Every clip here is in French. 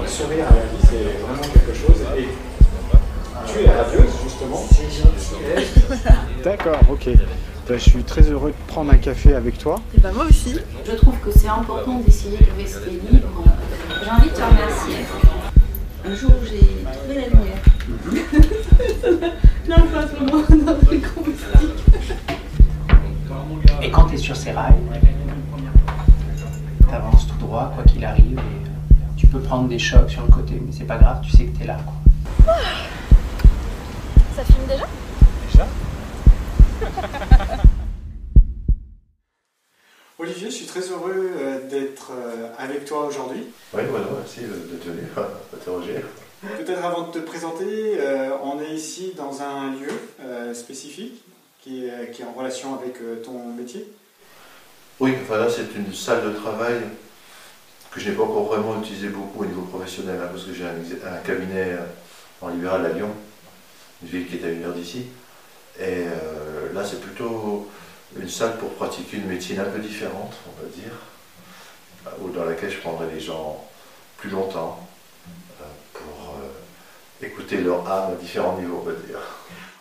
Le sourire à la vie, c'est vraiment quelque chose. Et tu es radieuse, justement. D'accord, ok. Ben, je suis très heureux de prendre un café avec toi. Et ben moi aussi. Je trouve que c'est important d'essayer de rester libre. J'ai envie de te remercier. Un jour, j'ai trouvé la lumière. non, pas vraiment un truc Et quand tu es sur ces rails, tu avances tout droit, quoi qu'il arrive. Et peux prendre des chocs sur le côté, mais c'est pas grave, tu sais que tu es là. Quoi. Ça filme déjà? Déjà? Olivier, je suis très heureux euh, d'être euh, avec toi aujourd'hui. Oui, voilà, merci d'être venu m'interroger. Peut-être avant de te présenter, euh, on est ici dans un lieu spécifique qui est, qui est, en relation avec ton métier. Oui, enfin là c'est une salle de travail que je n'ai pas encore vraiment utilisée beaucoup au niveau professionnel, hein, parce que j'ai un, cabinet en libéral à Lyon, une ville qui est à une heure d'ici. Et là c'est plutôt une salle pour pratiquer une médecine un peu différente, on va dire, ou dans laquelle je prendrai les gens plus longtemps euh, pour euh, écouter leur âme à différents niveaux, on va dire.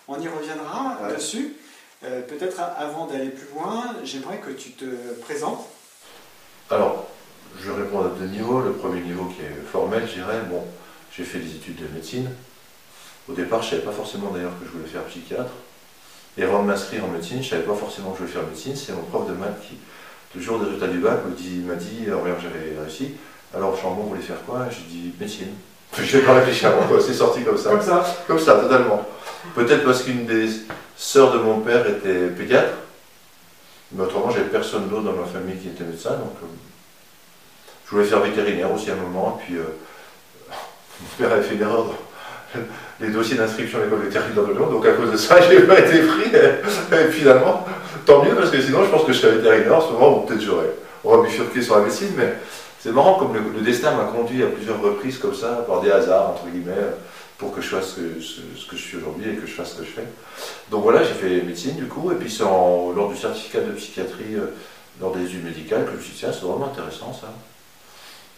On y reviendra dessus. Euh, peut-être avant d'aller plus loin, j'aimerais que tu te présentes. Alors, je réponds à deux niveaux. Le premier niveau qui est formel, je dirais, bon, j'ai fait des études de médecine. Au départ, je ne savais pas forcément d'ailleurs que je voulais faire psychiatre. Et avant de m'inscrire en médecine, je ne savais pas forcément que je voulais faire médecine. C'est mon prof de maths qui, le jour des résultats du bac, m'a dit, dit j'avais réussi. Alors, Chambon voulait faire quoi? J'ai dit médecine. Je n'ai pas réfléchi avant, c'est sorti comme ça. Comme ça Comme ça, totalement. Peut-être parce qu'une des sœurs de mon père était pédiatre, mais autrement, j'avais personne d'autre dans ma famille qui était médecin, donc euh, je voulais faire vétérinaire aussi à un moment, puis euh, mon père avait fait une erreur les dossiers d'inscription à l'école vétérinaire de Lyon, donc à cause de ça, j'ai pas été pris. Et, finalement, tant mieux, parce que sinon, je pense que je serais vétérinaire en ce moment, peut-être j'aurais. On sur la médecine, mais c'est marrant comme le, destin m'a conduit à plusieurs reprises comme ça, par des hasards, entre guillemets, pour que je fasse ce, que je suis aujourd'hui et que je fasse ce que je fais. Donc voilà, j'ai fait médecine du coup, et puis c'est lors du certificat de psychiatrie, euh, lors des études médicales, que je me suis dit, tiens, c'est vraiment intéressant ça.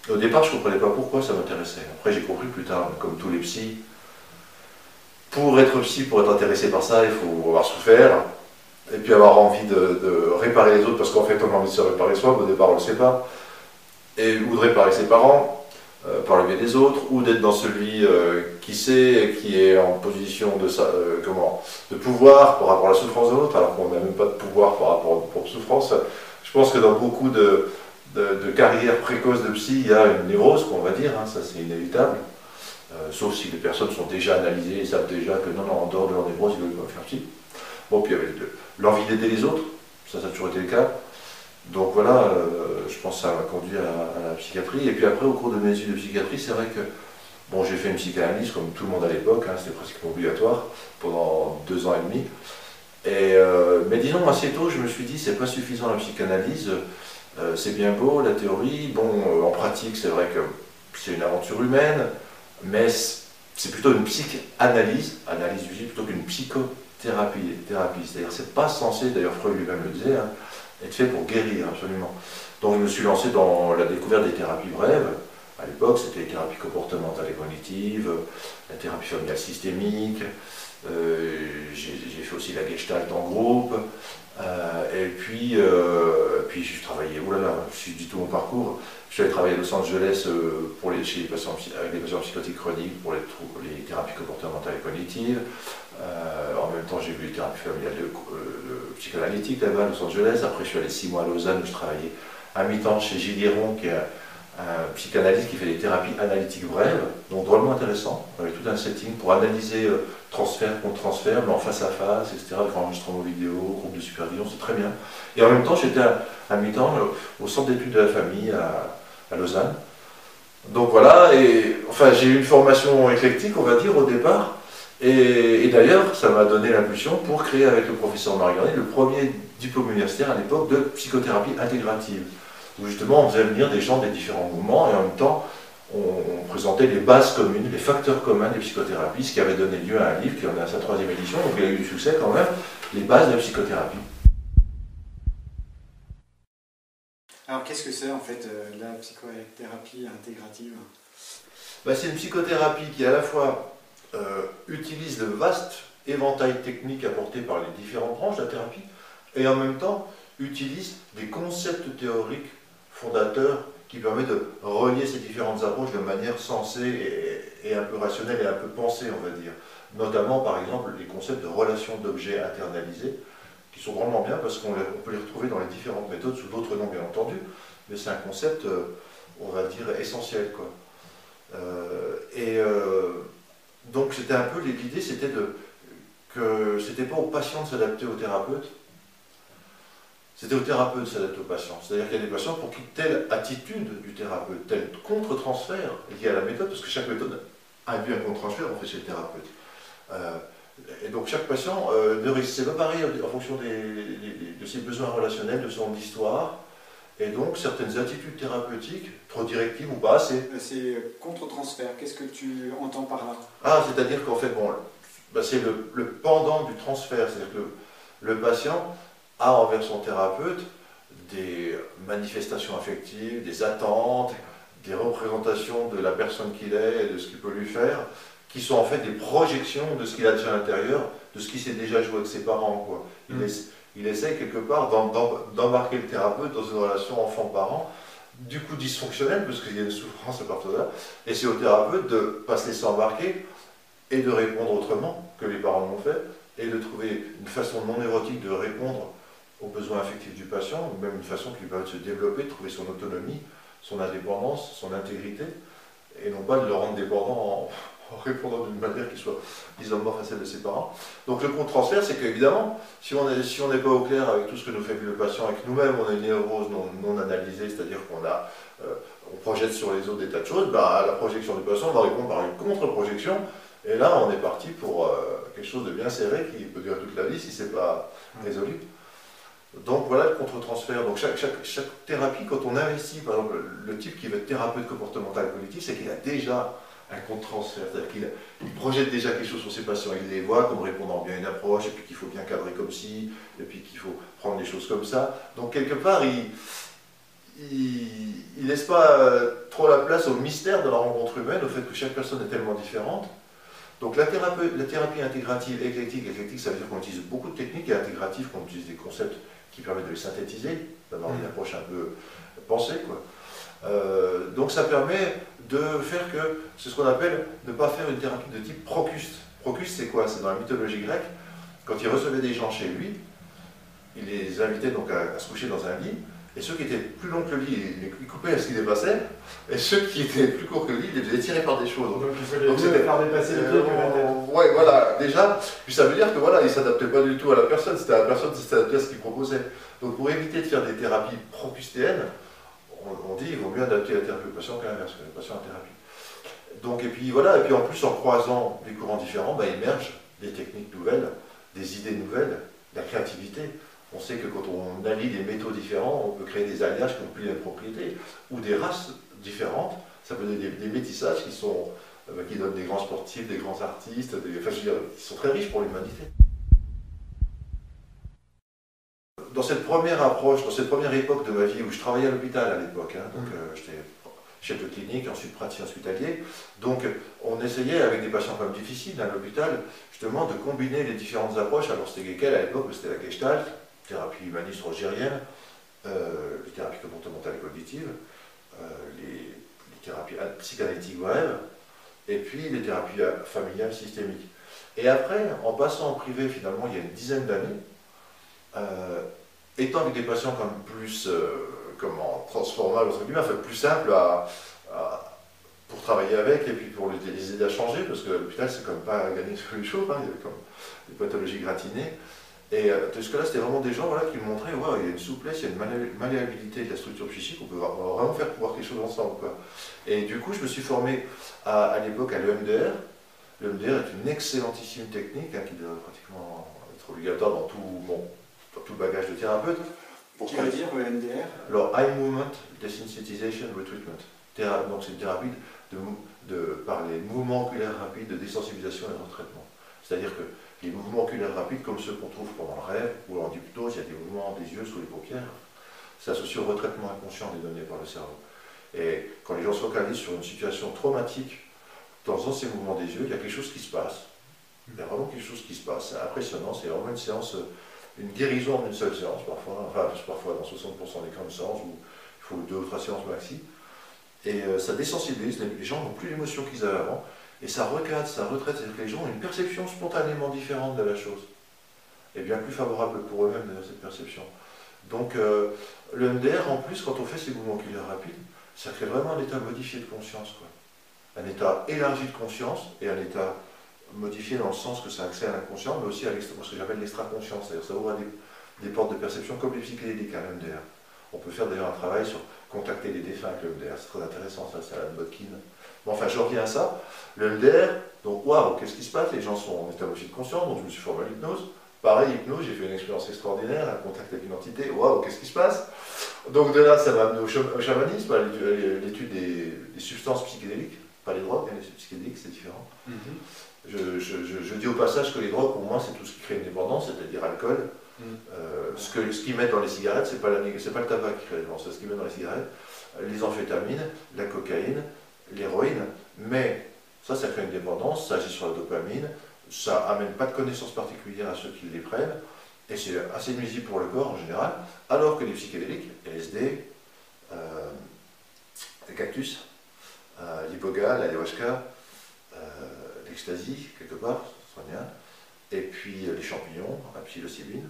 Au départ, je ne comprenais pas pourquoi ça m'intéressait. Après, j'ai compris plus tard, comme tous les psys, pour être psy, pour être intéressé par ça, il faut avoir souffert, et puis avoir envie de, réparer les autres, parce qu'en fait on a envie de se réparer soi, mais au départ on ne le sait pas, et, ou de réparer ses parents, euh, par le biais des autres, ou d'être dans celui euh, qui sait, qui est en position de, euh, comment, de pouvoir par rapport à la souffrance de l'autre, alors qu'on n'a même pas de pouvoir par rapport à notre propre. Je pense que dans beaucoup de, carrières précoces de psy, il y a une névrose, qu'on va dire, hein, ça c'est inévitable. Euh, sauf si les personnes sont déjà analysées et savent déjà que non, non, en dehors de leur névrose, ils veulent pas faire psy. Bon, puis il y avait l'envie d'aider les autres, ça, ça a toujours été le cas. Donc voilà, euh, je pense que ça m'a conduit à, la psychiatrie. Et puis après, au cours de mes études de psychiatrie, c'est vrai que bon, j'ai fait une psychanalyse comme tout le monde à l'époque, hein, c'était presque obligatoire pendant deux ans et demi. Euh, mais disons, assez tôt, je me suis dit, c'est pas suffisant la psychanalyse, c'est bien beau la théorie, bon, en pratique, c'est vrai que c'est une aventure humaine, mais c'est plutôt une psychanalyse, analyse du plutôt qu'une psychothérapie. Thérapie. C'est-à-dire c'est pas censé, d'ailleurs Freud lui-même le disait, hein, être fait pour guérir absolument. Donc je me suis lancé dans la découverte des thérapies brèves. À l'époque, c'était les thérapies comportementales et cognitives, la thérapie familiale systémique, euh, j'ai fait aussi la gestalt en groupe, euh, et puis, euh, puis j'ai travaillé, oulala, je suis du tout mon parcours, je suis allé travailler à Los Angeles euh, pour les, chez les patients, avec les patients psychotiques chroniques pour les, les thérapies comportementales et cognitives. en même temps, j'ai vu les thérapies familiales psychanalytiques là-bas à Los Angeles. Après, je suis allé six mois à Lausanne où je travaillais à mi-temps chez Gilles qui est un psychanalyste qui fait des thérapies analytiques brèves, donc drôlement intéressant, avec tout un setting pour analyser euh, transfert contre transfert, mais en face à face, etc., avec enregistrement vidéo, groupe de supervision, c'est très bien. Et en même temps, j'étais à, mi-temps euh, au centre d'études de la famille à, Lausanne. Donc voilà, et enfin j'ai eu une formation éclectique, on va dire, au départ, et, d'ailleurs, ça m'a donné l'impulsion pour créer avec le professeur Marguerite le premier diplôme universitaire à l'époque de psychothérapie intégrative où justement on faisait venir des gens des différents mouvements et en même temps on, présentait les bases communes, les facteurs communs des psychothérapies, ce qui avait donné lieu à un livre qui en est à sa troisième édition, donc il a eu du succès quand même, les bases de la psychothérapie. Alors qu'est-ce que c'est en fait euh, la psychothérapie intégrative? Bah, C'est une psychothérapie qui à la fois euh, utilise le vaste éventail technique apporté par les différentes branches de la thérapie, et en même temps utilise des concepts théoriques fondateurs qui permettent de relier ces différentes approches de manière sensée et, un peu rationnelle et un peu pensée, on va dire. Notamment, par exemple, les concepts de relations d'objets internalisés, qui sont vraiment bien parce qu'on peut les retrouver dans les différentes méthodes sous d'autres noms, bien entendu, mais c'est un concept, euh, on va dire, essentiel. Quoi. Euh, et euh, donc, c'était un peu l'idée, c'était de que c'était pas au patient de s'adapter au thérapeute, c'était au thérapeute de s'adapter au patient. C'est-à-dire qu'il y a des patients pour qui telle attitude du thérapeute, tel contre-transfert lié à la méthode, parce que chaque méthode a vu un contre-transfert, on fait chez le thérapeute. Euh, et donc chaque patient euh, ne c'est pas pareil en fonction de ses besoins relationnels, de son histoire. Et donc certaines attitudes thérapeutiques, trop directives ou pas, c'est... C'est contre-transfert, qu'est-ce que tu entends par là? Ah, c'est-à-dire qu'en fait, bon, bah, c'est le, pendant du transfert, c'est-à-dire que le, patient a envers son thérapeute des manifestations affectives, des attentes, des représentations de la personne qu'il est et de ce qu'il peut lui faire, qui sont en fait des projections de ce qu'il a déjà à l'intérieur, de ce qui s'est déjà joué avec ses parents. Quoi. Il, mm. il essaie quelque part d'embarquer le thérapeute dans une relation enfant-parent, du coup dysfonctionnelle, parce qu'il y a une souffrance à partir de là, et c'est au thérapeute de ne pas se laisser embarquer et de répondre autrement que les parents l'ont fait, et de trouver une façon non érotique de répondre aux besoins affectifs du patient, ou même une façon qui lui permet de se développer, de trouver son autonomie, son indépendance, son intégrité, et non pas de le rendre dépendant en, répondant d'une manière qui soit isomorphe à celle de ses parents. Donc le contre-transfert, c'est qu'évidemment, si on n'est si pas au clair avec tout ce que nous fait le patient et que nous-mêmes on a une névrose non, non analysée, c'est-à-dire qu'on a, euh, on projette sur les autres des tas de choses, bah, à la projection du patient, on va répondre par une contre-projection et là, on est parti pour euh, quelque chose de bien serré qui peut durer toute la vie si ce n'est pas résolu. Donc voilà le contre-transfert. Donc chaque, chaque, thérapie, quand on investit, par exemple, le type qui veut être thérapeute comportemental cognitif, c'est qu'il a déjà un contre-transfert. C'est-à-dire qu'il projette déjà quelque chose sur ses patients. Il les voit comme répondant bien à une approche, et puis qu'il faut bien cadrer comme ci, et puis qu'il faut prendre les choses comme ça. Donc quelque part, il ne laisse pas euh, trop la place au mystère de la rencontre humaine, au fait que chaque personne est tellement différente. Donc la thérapie, la thérapie intégrative, éclectique, éclectique, ça veut dire qu'on utilise beaucoup de techniques, et intégrative, qu'on utilise des concepts qui permettent de les synthétiser, d'avoir une mm. approche un peu pensée. Quoi. Euh, donc ça permet de faire que, c'est ce qu'on appelle ne pas faire une thérapie de type procuste. Procuste, c'est quoi? C'est dans la mythologie grecque, quand il recevait des gens chez lui, il les invitait donc à se coucher dans un lit, et ceux qui étaient plus longs que le lit, ils coupaient à ce qui dépassait. Et ceux qui étaient plus courts que le lit, ils les faisaient tirer par des choses. Donc, donc, faire dépasser les pieds euh, Ouais, voilà, déjà. Puis ça veut dire que voilà, ils ne s'adaptaient pas du tout à la personne, c'était la personne qui s'adaptait à ce qu'il proposait. Donc pour éviter de faire des thérapies procustéennes, on, dit qu'il vaut mieux adapter la thérapie au patient qu'à l'inverse, que le patient en thérapie. Donc, et puis voilà, et puis en plus, en croisant des courants différents, bah, émergent des techniques nouvelles, des idées nouvelles, de la créativité. On sait que quand on allie des métaux différents, on peut créer des alliages qui ont plus de propriétés, ou des races différentes. Ça peut donner des, métissages qui, sont, euh, qui donnent des grands sportifs, des grands artistes, des, enfin, je veux dire, qui sont très riches pour l'humanité. Dans cette première approche, dans cette première époque de ma vie où je travaillais à l'hôpital à l'époque, hein, donc euh, j'étais chef de clinique, ensuite praticien hospitalier. Donc on essayait avec des patients quand même difficiles à l'hôpital, justement de combiner les différentes approches. Alors c'était lesquelles à l'époque C'était la Gestalt, thérapie humaniste rogérienne, euh, les thérapies comportementales et cognitives, euh, les, thérapies psychanalytiques brèves, et puis les thérapies familiales systémiques. Et après, en passant en privé, finalement, il y a une dizaine d'années, euh, étant avec des patients comme plus, comment, transformables, enfin plus simples à, pour travailler avec et puis pour les, aider à changer, parce que l'hôpital, c'est comme pas gagner sur les choses, hein, il y a comme des pathologies gratinées. Et euh, que là, c'était vraiment des gens voilà, qui me montraient, ouais, il y a une souplesse, il y a une malléabilité de la structure psychique, on peut vraiment faire pouvoir quelque chose ensemble. Quoi. Et du coup, je me suis formé à, l'époque à l'EMDR. L'EMDR est une excellentissime technique hein, qui doit pratiquement être obligatoire dans tout, bon, dans tout bagage de thérapeute. Pour veut dire l'EMDR Alors, Eye Movement Desensitization Retreatment. donc, c'est une thérapie de, de, par les mouvements oculaires rapides de désensibilisation et de retraitement. C'est-à-dire que les mouvements oculaires rapides, comme ceux qu'on trouve pendant le rêve ou en hypnose, il y a des mouvements des yeux sous les paupières, c'est associé au retraitement inconscient des données par le cerveau. Et quand les gens se focalisent sur une situation traumatique de temps ces mouvements des yeux, il y a quelque chose qui se passe. Il y a vraiment quelque chose qui se passe. C'est impressionnant. C'est vraiment une séance, euh, une guérison en une seule séance, parfois. Enfin, parfois dans 60% des grandes séances où il faut deux ou trois séances maxi. Et euh, ça désensibilise. Les gens n'ont plus l'émotion qu'ils avaient avant. Et ça recadre, ça retraite. C'est-à-dire que les gens ont une perception spontanément différente de la chose. Et bien plus favorable pour eux-mêmes d'ailleurs, cette perception. Donc, euh, le en plus, quand on fait ces mouvements oculaires rapides, ça crée vraiment un état modifié de conscience. Quoi. Un état élargi de conscience et un état modifié dans le sens que ça accède à l'inconscient, mais aussi à ce que j'appelle l'extra-conscience. C'est-à-dire ça ouvre des, portes de perception comme les psychédéliques à l'MDR. On peut faire d'ailleurs un travail sur contacter les défunts avec le MDR. C'est très intéressant, ça, c'est Alan Botkin. Bon, enfin, je reviens à ça. Le MDR, donc, waouh, qu'est-ce qui se passe? Les gens sont en état de conscience, donc je me suis formé à l'hypnose. Pareil, hypnose, j'ai fait une expérience extraordinaire, un contact avec une entité, waouh, qu'est-ce qui se passe? Donc de là, ça m'a amené au, chamanisme, à l'étude des, substances psychédéliques, pas les drogues, hein, les psychédéliques, c'est différent. Mm-hmm. je, dis au passage que les drogues, pour moi, c'est tout ce qui crée une dépendance, c'est-à-dire alcool. Mm. Euh, ce qu'ils ce mettent dans les cigarettes, c'est pas, pas le tabac qui crée la dépendance, c'est ce qu'ils mettent dans les cigarettes, les amphétamines, la cocaïne, l'héroïne, mais ça, ça crée une dépendance, ça agit sur la dopamine, ça amène pas de connaissances particulières à ceux qui les prennent, et c'est assez nuisible pour le corps en général, alors que les psychédéliques, LSD, euh, les cactus, euh, l'iboga, l'ayahuasca, euh, l'ecstasy, quelque part, bien, et puis les champignons, la psilocybine,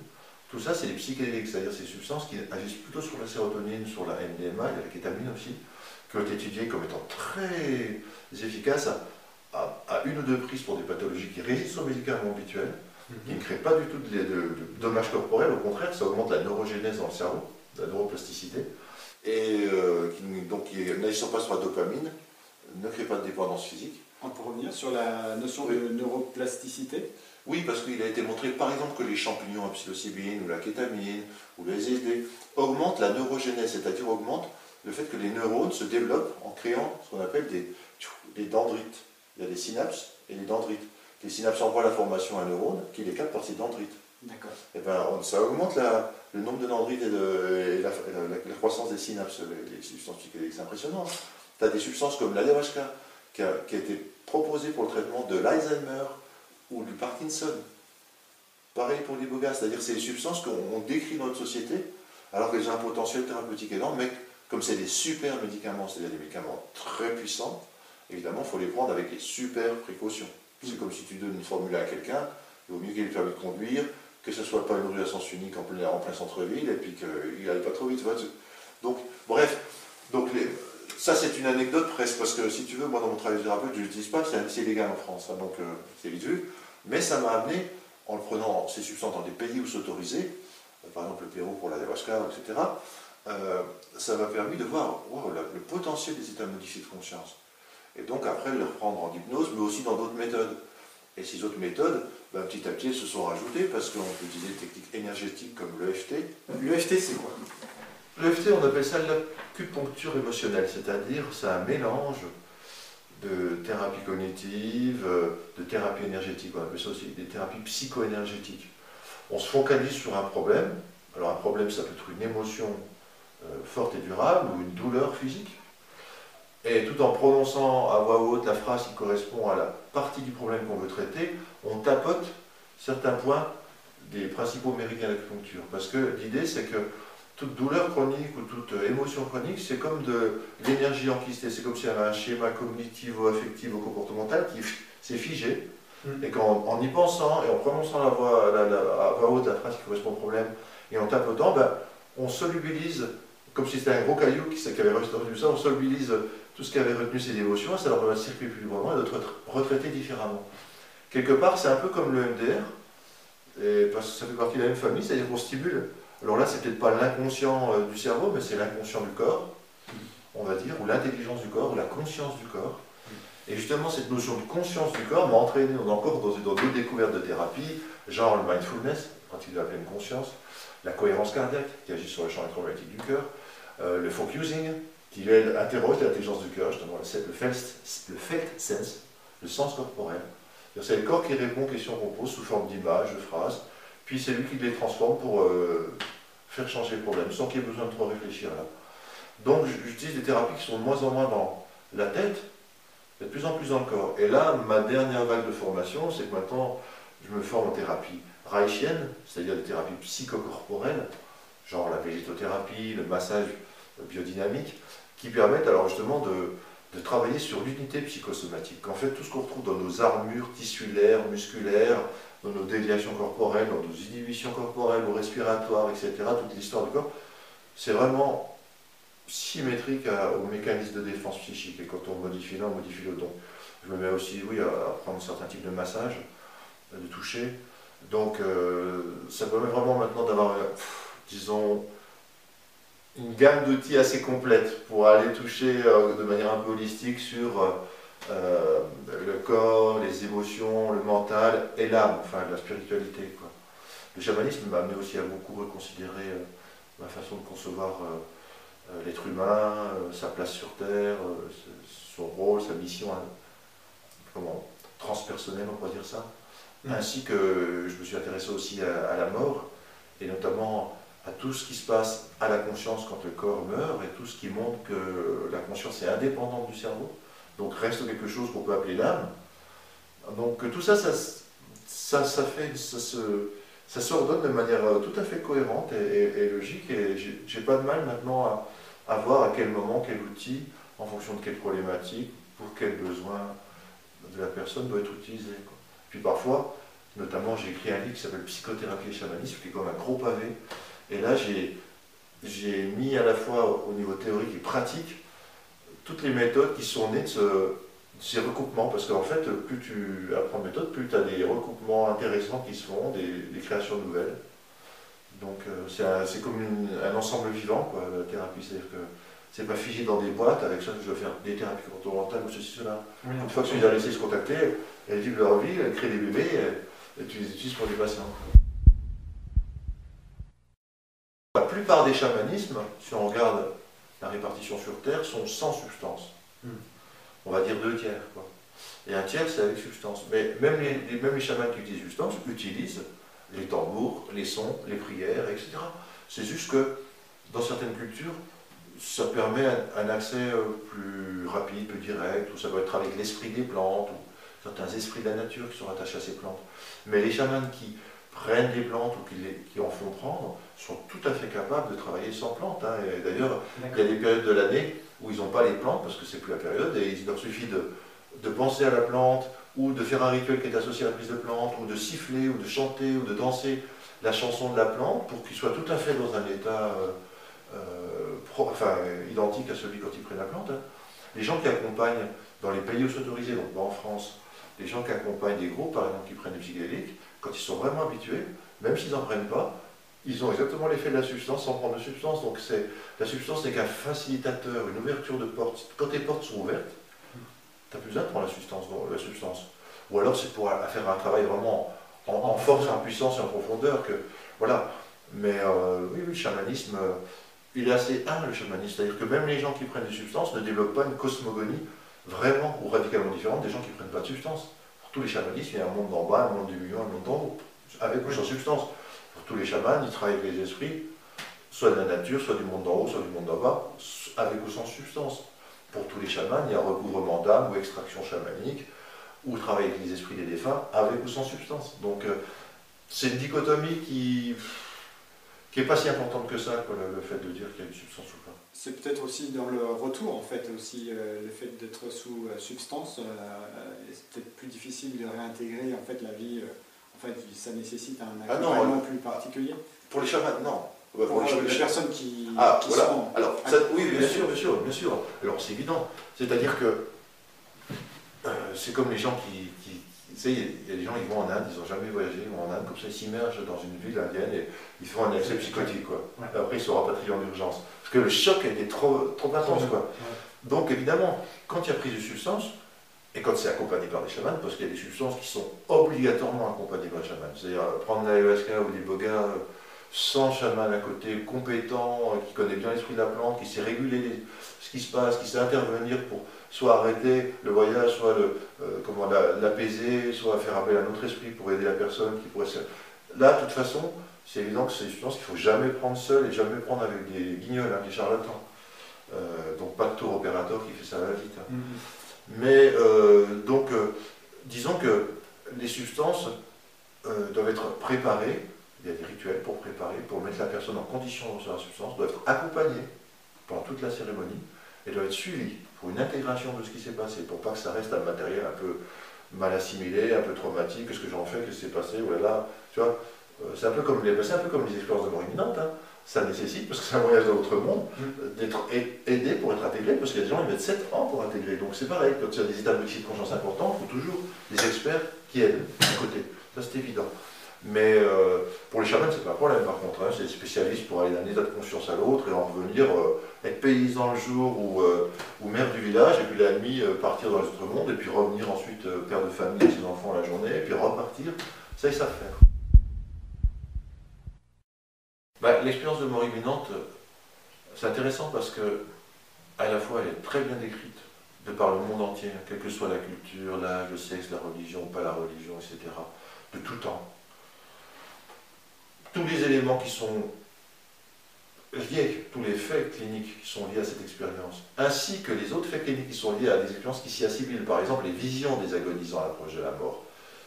tout ça c'est des psychédéliques, c'est-à-dire ces substances qui agissent plutôt sur la sérotonine, sur la MDMA, il y a la kétamine aussi, qui ont été étudiées comme étant très efficaces à, une ou deux prises pour des pathologies qui résistent aux médicaments habituels, mhm. qui ne créent pas du tout de, dommages corporels, au contraire, ça augmente la neurogénèse dans le cerveau, la neuroplasticité, et euh, qui, donc n'agissant pas sur la dopamine, ne crée pas de dépendance physique. Pour revenir sur la notion de neuroplasticité? Oui, parce qu'il a été montré par exemple que les champignons à psilocybine ou la kétamine ou les LSD augmentent la neurogénèse, c'est-à-dire augmentent le fait que les neurones se développent en créant ce qu'on appelle des, des dendrites il y a des synapses et des dendrites. Les synapses envoient la formation à un neurone qui les capte par ces dendrites. D'accord. Et eh ben, ça augmente le nombre de dendrites et, de, la, croissance des synapses, les, substances psychédéliques. C'est impressionnant. Tu as des substances comme l'ayahuasca qui a, qui a été proposée pour le traitement de l'Alzheimer ou du Parkinson. Pareil pour l'iboga, c'est-à-dire c'est des substances qu'on décrit dans notre société alors qu'elles ont un potentiel thérapeutique énorme, mais comme c'est des super médicaments, c'est-à-dire des médicaments très puissants, évidemment, il faut les prendre avec des super précautions. C'est comme si tu donnes une formule à quelqu'un, il vaut mieux qu'il ait le permis de conduire, que ce ne soit pas une rue à sens unique en plein, en plein centre-ville, et puis qu'il n'aille pas trop vite. Donc, bref, donc ça c'est une anecdote presque, parce que si tu veux, moi dans mon travail de thérapeute, je ne l'utilise pas, c'est illégal en France, hein, donc euh, c'est vite vu. Mais ça m'a amené, en le prenant ces substances dans des pays où c'est autorisé, euh, par exemple le Pérou pour la ayahuasca, etc., euh, ça m'a permis de voir le potentiel des états modifiés de conscience et donc après le reprendre en hypnose, mais aussi dans d'autres méthodes. Et ces autres méthodes, ben, petit à petit, elles se sont rajoutées parce qu'on peut utiliser des techniques énergétiques comme l'EFT. L'EFT, c'est quoi? L'EFT, on appelle ça l'acupuncture émotionnelle, c'est-à-dire c'est un mélange de thérapie cognitive, de thérapie énergétique, on appelle ça aussi des thérapies psycho-énergétiques. On se focalise sur un problème, alors un problème ça peut être une émotion euh, forte et durable ou une douleur physique, et tout en prononçant à voix haute la phrase qui correspond à la partie du problème qu'on veut traiter, on tapote certains points des principaux méridiens d'acupuncture. Parce que l'idée, c'est que toute douleur chronique ou toute émotion chronique, c'est comme de l'énergie enquistée. C'est comme s'il y avait un schéma cognitivo-affectif ou comportemental qui s'est figé. Mm. Et qu'en y pensant et en prononçant la voix, à voix haute la phrase qui correspond au problème et en tapotant, ben, on solubilise, comme si c'était un gros caillou qui, qui avait retenu ça, on solubilise tout ce qui avait retenu ces émotions, ça leur de circuler plus librement et d'être retraité différemment. Quelque part, c'est un peu comme le MDR, parce que ça fait partie de la même famille, c'est-à-dire qu'on stimule. Alors là, c'est peut-être pas l'inconscient euh, du cerveau, mais c'est l'inconscient du corps, on va dire, ou l'intelligence du corps, ou la conscience du corps. Et justement, cette notion de conscience du corps m'a entraîné encore dans, deux découvertes de thérapie, genre le mindfulness, pratique de la pleine conscience, la cohérence cardiaque, qui agit sur le champ électromagnétique du cœur, euh, le focusing, qui interroge l'intelligence du cœur, justement, le felt, le felt sense, le sens corporel. C'est le corps qui répond aux questions qu'on pose sous forme d'images, de phrases, puis c'est lui qui les transforme pour euh, faire changer le problème, sans qu'il y ait besoin de trop réfléchir là. Donc j'utilise des thérapies qui sont de moins en moins dans la tête, de plus en plus dans le corps. Et là, ma dernière vague de formation, c'est que maintenant, je me forme en thérapie c'est-à-dire des thérapies psychocorporelles, genre la végétothérapie, le massage biodynamique, qui permettent alors justement de, de travailler sur l'unité psychosomatique. En fait, tout ce qu'on retrouve dans nos armures tissulaires, musculaires, dans nos déviations corporelles, dans nos inhibitions corporelles ou respiratoires, etc., toute l'histoire du corps, c'est vraiment symétrique au mécanisme de défense psychique. Et quand on modifie l'un, on modifie l'autre. Donc, je me mets aussi, oui, à, prendre certains types de massages, de toucher. Donc, euh, ça permet vraiment maintenant d'avoir, euh, disons, une gamme d'outils assez complète pour aller toucher euh, de manière un peu holistique sur le corps, les émotions, le mental et l'âme, enfin la spiritualité. Le chamanisme m'a amené aussi à beaucoup reconsidérer ma façon de concevoir l'être humain, sa place sur Terre, son rôle, sa mission, hein, comment, transpersonnelle, on pourrait dire ça. Ainsi que je me suis intéressé aussi à, la mort, et notamment à tout ce qui se passe à la conscience quand le corps meurt, et tout ce qui montre que la conscience est indépendante du cerveau, donc reste quelque chose qu'on peut appeler l'âme. Donc tout ça, ça, ça, fait, ça se, ça s'ordonne de manière tout à fait cohérente et, logique, et j'ai pas de mal maintenant à, voir à quel moment, quel outil, en fonction de quelle problématique, pour quel besoin de la personne doit être utilisé. Puis parfois, notamment, j'ai écrit un livre qui s'appelle Psychothérapie et chamanisme, qui est comme un gros pavé. Et là, j'ai mis à la fois au niveau théorique et pratique toutes les méthodes qui sont nées de, ces recoupements. Parce qu'en fait, plus tu apprends de méthodes, plus tu as des recoupements intéressants qui se font, des, créations nouvelles. Donc euh, c'est comme un ensemble vivant, quoi, la thérapie. C'est-à-dire que c'est pas figé dans des boîtes avec ça que je dois faire des thérapies comportementales ou ceci, cela. Une fois que tu les as laissés se contacter, elles vivent leur vie, elles créent des bébés et, tu les utilises pour des patients. La plupart des chamanismes, si on regarde la répartition sur Terre, sont sans substance. Hmm. On va dire deux tiers. Quoi. Et un tiers, c'est avec substance. Mais même les, même les chamans qui utilisent substance utilisent les tambours, les sons, les prières, etc. C'est juste que dans certaines cultures, ça permet un, accès euh, plus rapide, plus direct, ou ça doit être avec l'esprit des plantes, ou certains esprits de la nature qui sont attachés à ces plantes. Mais les chamans qui prennent des plantes ou qui, qui en font prendre sont tout à fait capables de travailler sans plantes. Hein. D'ailleurs, il y a des périodes de l'année où ils n'ont pas les plantes parce que c'est plus la période, et il leur suffit de, de, penser à la plante, ou de faire un rituel qui est associé à la prise de plante, ou de siffler, ou de chanter, ou de danser la chanson de la plante pour qu'ils soient tout à fait dans un état. Euh, euh, identique à celui quand ils prennent la plante. Hein. Les gens qui accompagnent dans les pays autorisés, donc en France, les gens qui accompagnent des groupes, par exemple, qui prennent des psychédéliques, quand ils sont vraiment habitués, même s'ils n'en prennent pas, ils ont exactement l'effet de la substance sans prendre de substance. Donc la substance n'est qu'un facilitateur, une ouverture de porte. Quand tes portes sont ouvertes, tu n'as plus besoin de prendre la substance. Ou alors c'est pour faire un travail vraiment en, force, en puissance et en profondeur. Que, voilà. Mais euh, oui, le chamanisme, il est assez humble le chamanisme, c'est-à-dire que même les gens qui prennent des substances ne développent pas une cosmogonie vraiment ou radicalement différente des gens qui ne prennent pas de substances. Pour tous les chamanistes, il y a un monde d'en bas, un monde du milieu, un monde d'en haut, avec ou sans substance. Pour tous les chamans, ils travaillent avec les esprits, soit de la nature, soit du monde d'en haut, soit du monde d'en bas, avec ou sans substance. Pour tous les chamans, il y a recouvrement d'âme ou extraction chamanique, ou travailler avec les esprits des défunts, avec ou sans substance. Donc, euh, c'est une dichotomie qui qui n'est pas si importante que ça, le, fait de dire qu'il y a une substance ou pas. C'est peut-être aussi dans le retour, en fait, aussi euh, le fait d'être sous euh, substance, euh, c'est peut-être plus difficile de réintégrer en fait la vie. en fait, ça nécessite un ah accompagnement plus particulier. Pour les chamans, non. Pour, les, personnes qui, ah, voilà. Alors, oui, bien sûr, bien sûr, bien sûr. Alors, c'est évident. C'est-à-dire que c'est comme les gens qui, tu sais, il y, a des gens, qui vont en Inde, ils n'ont jamais voyagé, ils vont en Inde, comme ça ils s'immergent dans une ville indienne et ils font un accès psychotique, quoi. Après, ils sont rapatriés en urgence. Parce que le choc été trop, trop intense, quoi. Donc, évidemment, quand il y a prise de substance, et quand c'est accompagné par des chamans, parce qu'il y a des substances qui sont obligatoirement accompagnées par des chamans, c'est-à-dire euh, prendre l'ayahuasca ou des bogas euh, sans chaman à côté, compétent, euh, qui connaît bien l'esprit de la plante, qui sait réguler ce qui se passe, qui sait intervenir pour soit arrêter le voyage, soit euh, l'apaiser, soit faire appel à un autre esprit pour aider la personne qui pourrait Là, de toute façon, c'est évident que c'est une substance qu'il ne faut jamais prendre seul et jamais prendre avec des guignols, hein, des charlatans. Euh, donc pas de tour opérateur qui fait ça à la vite. Hein. Mm-hmm. Mais donc, disons que les substances doivent être préparées, il y a des rituels pour préparer, pour mettre la personne en condition de recevoir la substance, doivent être accompagnées pendant toute la cérémonie et doivent être suivies pour une intégration de ce qui s'est passé, pour pas que ça reste un matériel un peu mal assimilé, un peu traumatique, qu'est-ce que j'en fais, qu'est-ce qui s'est passé, voilà, tu vois, euh, c'est un peu comme les, un peu comme les expériences de mort imminente, hein. ça nécessite, parce que c'est un voyage dans l'autre monde, mm. d'être aidé pour être intégré, parce qu'il y a des gens qui mettent 7 ans pour intégrer, donc c'est pareil, quand il y a des états de conscience importants, il faut toujours des experts qui aident à côté, ça c'est évident. Mais euh, pour les chamans, c'est pas un problème par contre. Hein. c'est des spécialistes pour aller d'un état de conscience à l'autre et en revenir, euh, être paysan le jour ou, euh, ou, maire du village, et puis la nuit partir dans les autres mondes, et puis revenir ensuite père de famille avec ses enfants la journée, et puis repartir. Ça, ils savent faire. Bah, l'expérience de mort imminente, c'est intéressant parce que, à la fois, elle est très bien décrite de par le monde entier, quelle que soit la culture, l'âge, le sexe, la religion, pas la religion, etc., de tout temps tous les éléments qui sont liés, tous les faits cliniques qui sont liés à cette expérience, ainsi que les autres faits cliniques qui sont liés à des expériences qui s'y assimilent, par exemple les visions des agonisants à l'approche de la mort,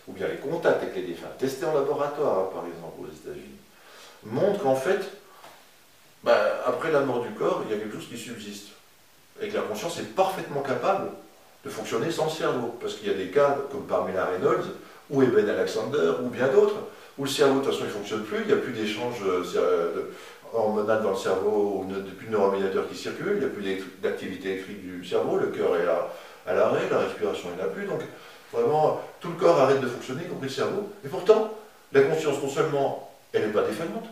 ou bien les contacts avec les défunts, testés en laboratoire, par exemple, aux États-Unis, montrent qu'en fait, ben, après la mort du corps, il y a quelque chose qui subsiste, et que la conscience est parfaitement capable de fonctionner sans cerveau, parce qu'il y a des cas, comme Pamela Reynolds, ou Eben Alexander, ou bien d'autres, où le cerveau, de toute façon, il ne fonctionne plus, il n'y a plus d'échange euh, hormonal dans le cerveau, plus de neuromédiateurs qui circulent, il n'y a plus d'activité électrique du cerveau, le cœur est à, l'arrêt, la respiration il a plus, donc vraiment, tout le corps arrête de fonctionner, y compris le cerveau. Et pourtant, la conscience, non seulement, elle n'est pas défaillante,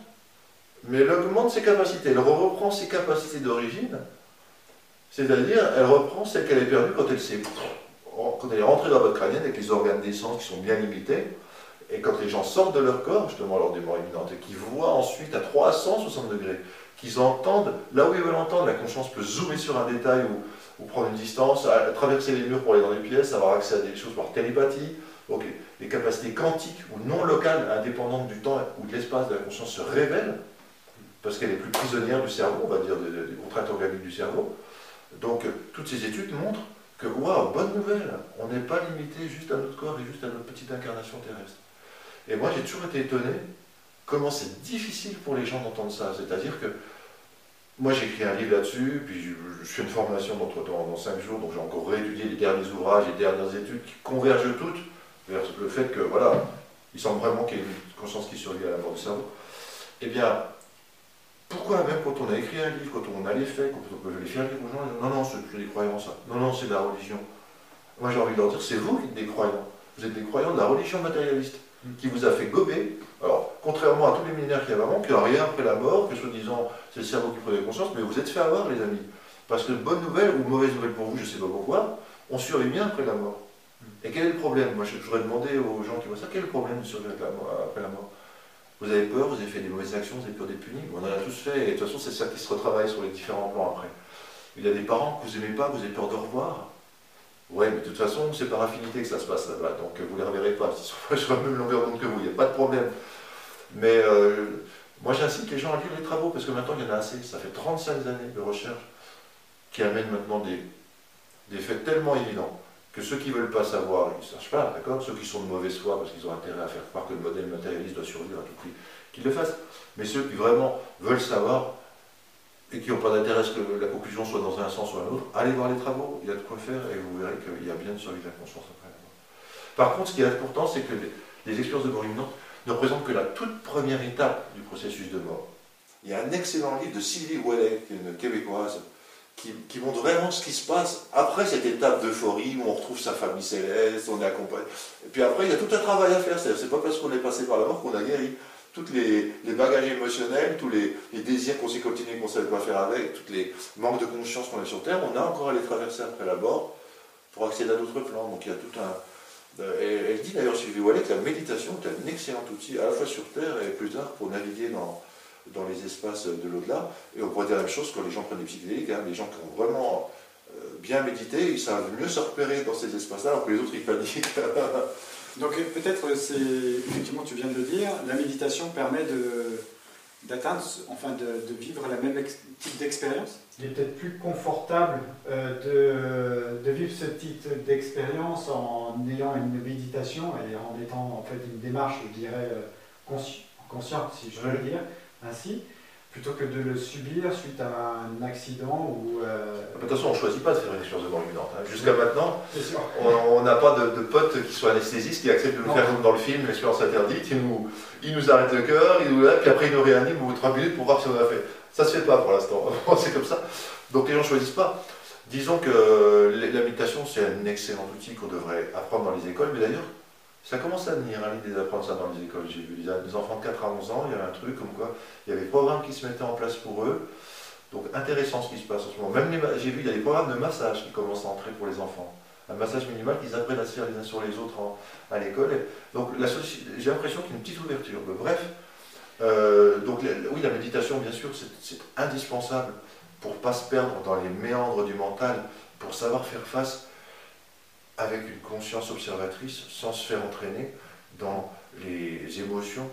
mais elle augmente ses capacités, elle reprend ses capacités d'origine, c'est-à-dire, elle reprend celles qu'elle a perdues quand elle quand elle est rentrée dans votre crânienne avec les organes d'essence qui sont bien limités, et quand les gens sortent de leur corps, justement lors des morts imminentes, et qu'ils voient ensuite à 360 degrés, qu'ils entendent, là où ils veulent entendre, la conscience peut zoomer sur un détail ou, prendre une distance, traverser les murs pour aller dans les pièces, avoir accès à des choses par télépathie. Donc les capacités quantiques ou non locales, indépendantes du temps ou de l'espace de la conscience se révèlent, parce qu'elle est plus prisonnière du cerveau, on va dire, des, contraintes organiques du cerveau. Donc toutes ces études montrent que, waouh, bonne nouvelle, on n'est pas limité juste à notre corps et juste à notre petite incarnation terrestre. Et moi, j'ai toujours été étonné comment c'est difficile pour les gens d'entendre ça. C'est-à-dire que moi, j'ai écrit un livre là-dessus, puis je, fais une formation dans, dans, cinq jours, donc j'ai encore réétudié les derniers ouvrages, les dernières études qui convergent toutes vers le fait que, voilà, il semble vraiment qu'il y ait une conscience qui survit à la mort du cerveau. Eh bien, pourquoi même quand on a écrit un livre, quand on a les faits, quand on les faire lire aux gens, non, non, c'est des croyants ça. Non, non, c'est de la religion. Moi, j'ai envie de leur dire, c'est vous qui êtes des croyants. Vous êtes des croyants de la religion matérialiste qui vous a fait gober. Alors, contrairement à tous les millénaires qu'il y a avant, qui n'ont rien après la mort, que soi-disant c'est le cerveau qui prenait conscience, mais vous êtes fait avoir, les amis. Parce que bonne nouvelle ou mauvaise nouvelle pour vous, je ne sais pas pourquoi, on survit bien après la mort. Et quel est le problème? Moi, je voudrais demander aux gens qui voient ça, quel est le problème de survivre après la mort? Vous avez peur, vous avez fait des mauvaises actions, vous avez peur d'être puni On en a tous fait, et de toute façon, c'est ça qui se retravaille sur les différents plans après. Il y a des parents que vous n'aimez pas, vous avez peur de revoir. Oui, mais de toute façon, c'est par affinité que ça se passe là-bas, donc vous ne les reverrez pas. S'ils sont sur la même longueur d'onde que vous, il n'y a pas de problème. Mais euh, moi, j'incite les gens à lire les travaux, parce que maintenant, il y en a assez. Ça fait 35 années de recherche qui amènent maintenant des, des faits tellement évidents que ceux qui ne veulent pas savoir, ils ne sachent pas, d'accord? Ceux qui sont de mauvaise foi, parce qu'ils ont intérêt à faire croire que le modèle matérialiste doit survivre à tout prix, qu'ils le fassent. Mais ceux qui vraiment veulent savoir, et qui n'ont pas d'intérêt à ce que la conclusion soit dans un sens ou un autre, allez voir les travaux, il y a de quoi faire et vous verrez qu'il y a bien de survie de la conscience après la mort. Par contre, ce qui est important, c'est que les, expériences de mort imminente ne représentent que la toute première étape du processus de mort. Il y a un excellent livre de Sylvie Ouellet, une québécoise, qui, montre vraiment ce qui se passe après cette étape d'euphorie où on retrouve sa famille céleste, on est accompagné. Et puis après, il y a tout un travail à faire. C'est pas parce qu'on est passé par la mort qu'on a guéri tous les, bagages émotionnels, tous les, désirs qu'on s'est continués, qu'on ne savait pas faire avec, tous les manques de conscience qu'on a sur Terre, on a encore à les traverser après la mort pour accéder à d'autres plans. Donc il y a tout un. Euh, elle, dit d'ailleurs, Sylvie Wallet, que la méditation est un excellent outil, à la fois sur Terre et plus tard pour naviguer dans, dans les espaces de l'au-delà. Et on pourrait dire la même chose quand les gens prennent des psychédéliques, les gens qui ont vraiment euh, bien médité, ils savent mieux se repérer dans ces espaces-là, alors que les autres ils paniquent. Donc peut-être c'est, effectivement tu viens de le dire, la méditation permet de, d'atteindre, enfin de, vivre la même type d'expérience. Il est peut-être plus confortable de, de, vivre ce type d'expérience en ayant une méditation et en étant en fait une démarche, je dirais, consciente, si je veux dire ainsi, plutôt que de le subir suite à un accident ou... Euh, de toute façon, on ne choisit pas de faire une expérience de mort imminente. Hein. Jusqu'à maintenant, on n'a pas de, potes qui soient anesthésistes, qui acceptent de nous faire comme dans le film, l'expérience interdite, ils nous, ils nous arrêtent le cœur, ils nous, puis après ils nous réaniment au bout de 3 minutes pour voir si on a fait. Ça ne se fait pas pour l'instant, c'est comme ça. Donc les gens ne choisissent pas. Disons que la méditation, c'est un excellent outil qu'on devrait apprendre dans les écoles, mais d'ailleurs, ça commence à venir, hein, l'idée d'apprendre ça dans les écoles. J'ai vu des enfants de 4 à 11 ans, il y avait un truc comme quoi il y avait des programmes qui se mettaient en place pour eux. Donc intéressant ce qui se passe en ce moment. Même j'ai vu, il y a des programmes de massage qui commencent à entrer pour les enfants. Un massage minimal qu'ils apprennent à se faire les uns sur les autres à l'école. Donc j'ai l'impression qu'il y a une petite ouverture. bref, euh, donc oui, la méditation, bien sûr, c'est indispensable pour ne pas se perdre dans les méandres du mental, pour savoir faire face avec une conscience observatrice sans se faire entraîner dans les émotions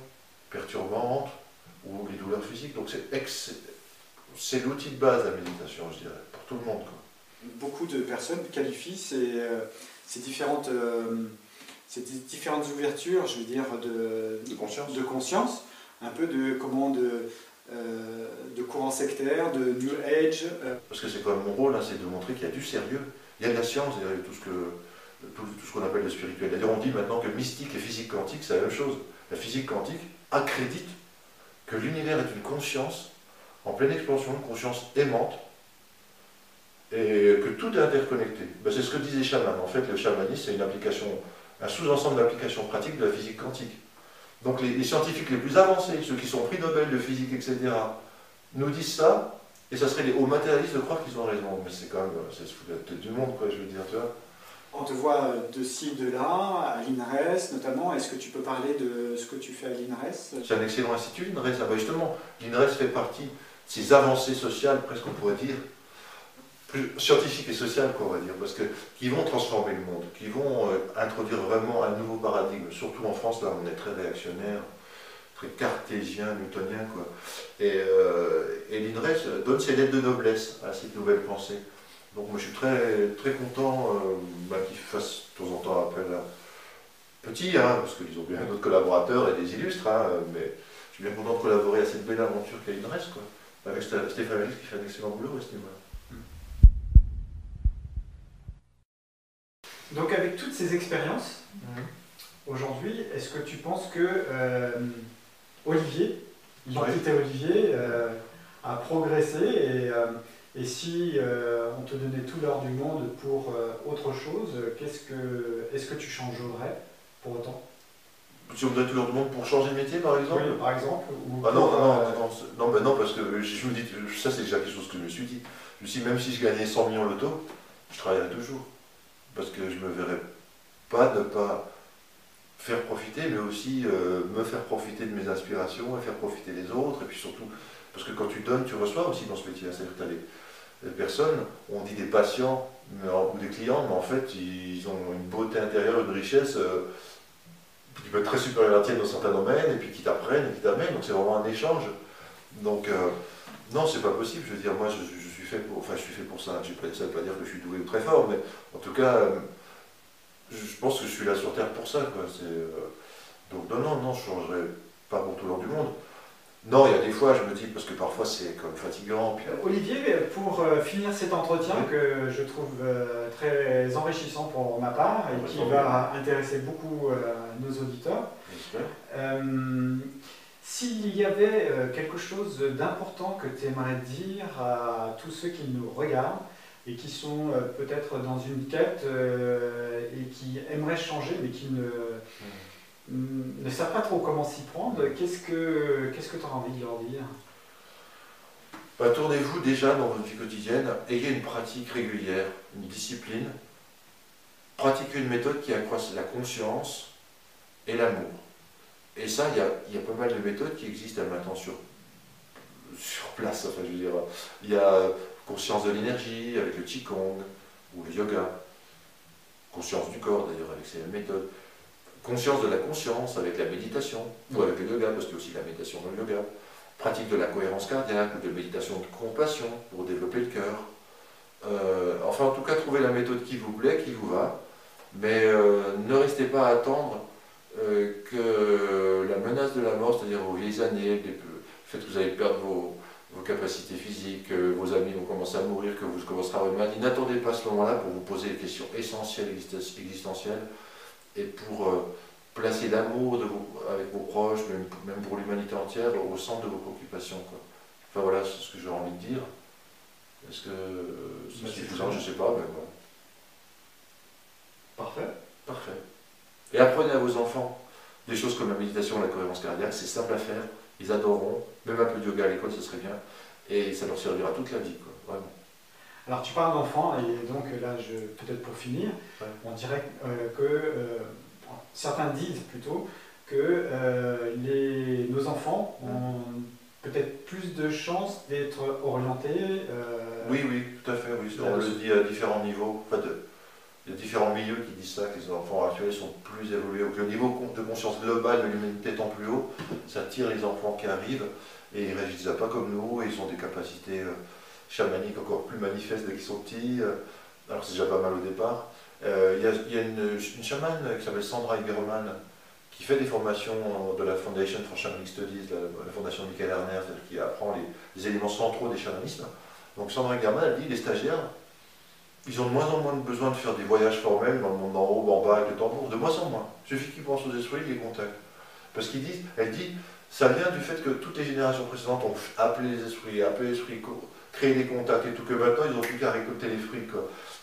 perturbantes ou les douleurs physiques. Donc c'est l'outil de base de la méditation, je dirais, pour tout le monde. Beaucoup de personnes qualifient ces, euh, ces différentes, euh, ces différentes ouvertures, je veux dire, de, de, conscience. de conscience, un peu de comment de, euh, de courant sectaire, de New Age. Parce que c'est quand même mon rôle, hein, c'est de montrer qu'il y a du sérieux. Il y a de la science derrière tout ce que tout, ce qu'on appelle le spirituel. D'ailleurs, on dit maintenant que mystique et physique quantique, c'est la même chose. La physique quantique accrédite que l'univers est une conscience en pleine expansion, une conscience aimante, et que tout est interconnecté. Ben, c'est ce que disait les chamans. En fait, le chamanisme, c'est une application, un sous-ensemble d'applications pratiques de la physique quantique. Donc les, scientifiques les plus avancés, ceux qui sont prix Nobel de physique, etc., nous disent ça, et ça serait aux matérialistes de croire qu'ils ont raison. Mais c'est quand même, c'est se foutre du monde, quoi, je veux dire, tu vois. On te voit de ci, de là, à l'INRES notamment. Est-ce que tu peux parler de ce que tu fais à l'INRES? C'est un excellent institut, l'INRES. Ah bah justement, l'INRES fait partie de ces avancées sociales, presque on pourrait dire, plus scientifiques et sociales, on va dire, parce que qui vont transformer le monde, qui vont euh, introduire vraiment un nouveau paradigme. Surtout en France, là, on est très réactionnaire, très cartésien, newtonien, quoi. Et, euh, et l'INRES donne ses lettres de noblesse à cette nouvelle pensée. Donc moi je suis très, très content euh, bah, qu'ils fassent de temps en temps appel à petits, hein, parce qu'ils ont bien d'autres collaborateurs et des illustres, hein, mais je suis bien content de collaborer à cette belle aventure qu'est reste, quoi, avec Stéphane Alice qui fait un excellent boulot à ce niveau-là. Donc avec toutes ces expériences, mhm. aujourd'hui, est-ce que tu penses que euh, Olivier, l'identité Olivier, euh, a progressé et et si euh, on te donnait tout l'or du monde pour euh, autre chose, qu'est-ce que, est-ce que tu changerais pour autant? Si on me donnait tout l'or du monde pour changer de métier, par exemple? Oui, par exemple. ah non, non, euh, non, non, non, parce que je me dis, ça c'est déjà quelque chose que je me suis dit. Je me suis dit, même si je gagnais 100 millions loto, je travaillerais toujours. Parce que je ne me verrais pas ne pas faire profiter, mais aussi me faire profiter de mes inspirations et faire profiter des autres, et puis surtout, parce que quand tu donnes, tu reçois aussi dans ce métier. C'est-à-dire que tu les personnes, on dit des patients ou des clients, mais en fait, ils ont une beauté intérieure, une richesse euh, qui peut être très supérieure à la tienne dans certains domaines, et puis qui t'apprennent et qui t'amènent. Donc c'est vraiment un échange. Donc euh, non, c'est pas possible. Je veux dire, moi, je, suis fait pour, enfin, je suis fait pour ça. Ça ne veut pas dire que je suis doué ou très fort, mais en tout cas, euh, je pense que je suis là sur Terre pour ça. donc non, non, non, je ne changerai pas pour tout l'or du monde. Non, il y a des fois, je me dis, parce que parfois c'est comme fatigant. Euh, Olivier, pour euh, finir cet entretien que je trouve euh, très enrichissant pour ma part et qui va intéresser beaucoup nos auditeurs, s'il y avait quelque chose d'important que tu aimerais dire à tous ceux qui nous regardent et qui sont peut-être dans une quête et qui aimeraient changer mais qui ne... Hmm ne savent pas trop comment s'y prendre, qu'est-ce que qu'est-ce que tu as envie de leur dire? Bah, Tournez-vous déjà dans votre vie quotidienne, ayez une pratique régulière, une discipline, pratiquez une méthode qui accroisse la conscience et l'amour. Et ça, il y a, y a, pas mal de méthodes qui existent maintenant sur, sur place. Enfin, je veux dire, il y a conscience de l'énergie avec le Qigong ou le yoga, conscience du corps d'ailleurs avec ces méthodes conscience de la conscience avec la méditation, ou avec le yoga, parce qu'il y a aussi la méditation dans le yoga. pratique de la cohérence cardiaque ou de méditation de compassion pour développer le cœur. Euh, enfin, en tout cas, trouvez la méthode qui vous plaît, qui vous va, mais euh, ne restez pas à attendre euh, que la menace de la mort, c'est-à-dire vos vieilles années, le fait que vous allez perdre vos, capacités physiques, que vos amis vont commencer à mourir, que vous commencerez à avoir une maladie, n'attendez pas ce moment-là pour vous poser des questions essentielles, existentielles, et pour placer l'amour avec vos proches, même, pour l'humanité entière, au centre de vos préoccupations. Enfin voilà, c'est ce que j'ai envie de dire. Est-ce que c'est suffisant Je ne sais pas, mais bon. Parfait. Parfait. Et apprenez à vos enfants des choses comme la méditation, la cohérence cardiaque, c'est simple à faire, ils adoreront, même un peu de yoga à l'école, ce serait bien, et ça leur servira toute la vie, quoi, vraiment. Alors tu parles d'enfants, et donc là, je, peut-être pour finir, on dirait euh, que euh, certains disent plutôt que euh, les, nos enfants ont peut-être plus de chances d'être orientés. Oui, oui, tout à fait. Oui. On le dit à différents niveaux. En fait, il y a différents milieux qui disent ça, que les enfants actuels sont plus évolués, que le niveau de conscience globale de l'humanité étant plus haut, ça tire les enfants qui arrivent et ils ne réagissent pas comme nous, et ils ont des capacités chamaniques encore plus manifestes dès qu'ils sont petits. alors c'est déjà pas mal au départ. Euh, il y, a, une, chamane qui s'appelle Sandra Igerman qui fait des formations de la Foundation for Shamanic Studies, la, fondation de Michael Erner, qui apprend les, éléments centraux des chamanismes. Donc Sandra Igerman, elle dit les stagiaires, ils ont de moins en moins besoin de faire des voyages formels dans le monde en haut, en bas, avec le tambour, de moins en moins. Il suffit qu'ils pensent aux esprits, ils les contactent. Parce qu'ils disent, elle dit, ça vient du fait que toutes les générations précédentes ont appelé les esprits, appelé les esprits, créé des contacts et tout, que maintenant ils n'ont plus qu'à récolter les fruits.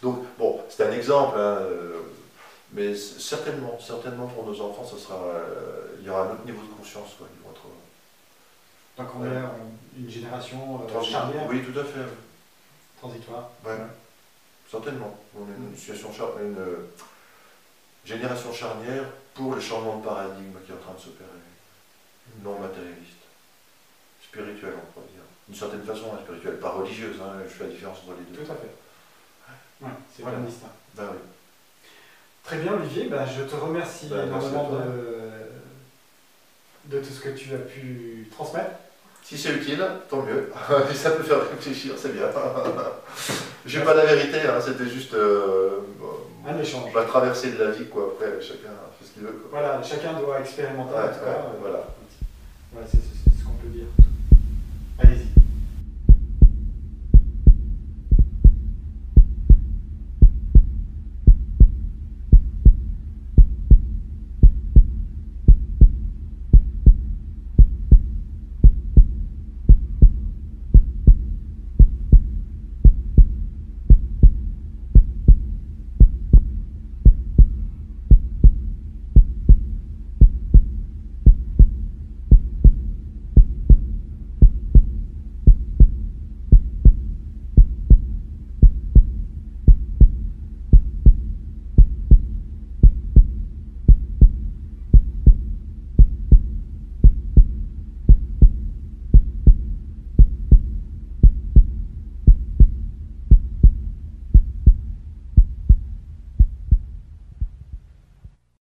Donc, bon, c'est un exemple, hein, euh, mais certainement, certainement pour nos enfants, sera, euh, il y aura un autre niveau de conscience. Quoi, ils vont être, Donc on est une génération euh, charnière Oui, tout à fait. Transitoire Oui, certainement. On est une, situation une génération charnière pour le changement de paradigme qui est en train de s'opérer. Non matérialiste. Spirituel, on pourrait dire. D'une certaine façon, hein, spirituelle, pas religieuse, hein, je fais la différence entre les deux. Tout à fait c'est voilà. distinct. Ben oui. Très bien, Olivier. Ben, je te remercie ben, énormément de, de tout ce que tu as pu transmettre. Si c'est utile, tant mieux. ça peut faire réfléchir, c'est bien. Je n'ai pas la vérité, hein, c'était juste euh, un échange. La traversée de la vie, quoi. Après, chacun fait ce qu'il veut. Voilà, chacun doit expérimenter. en tout cas, voilà. voilà c'est ce qu'on peut dire. Allez-y.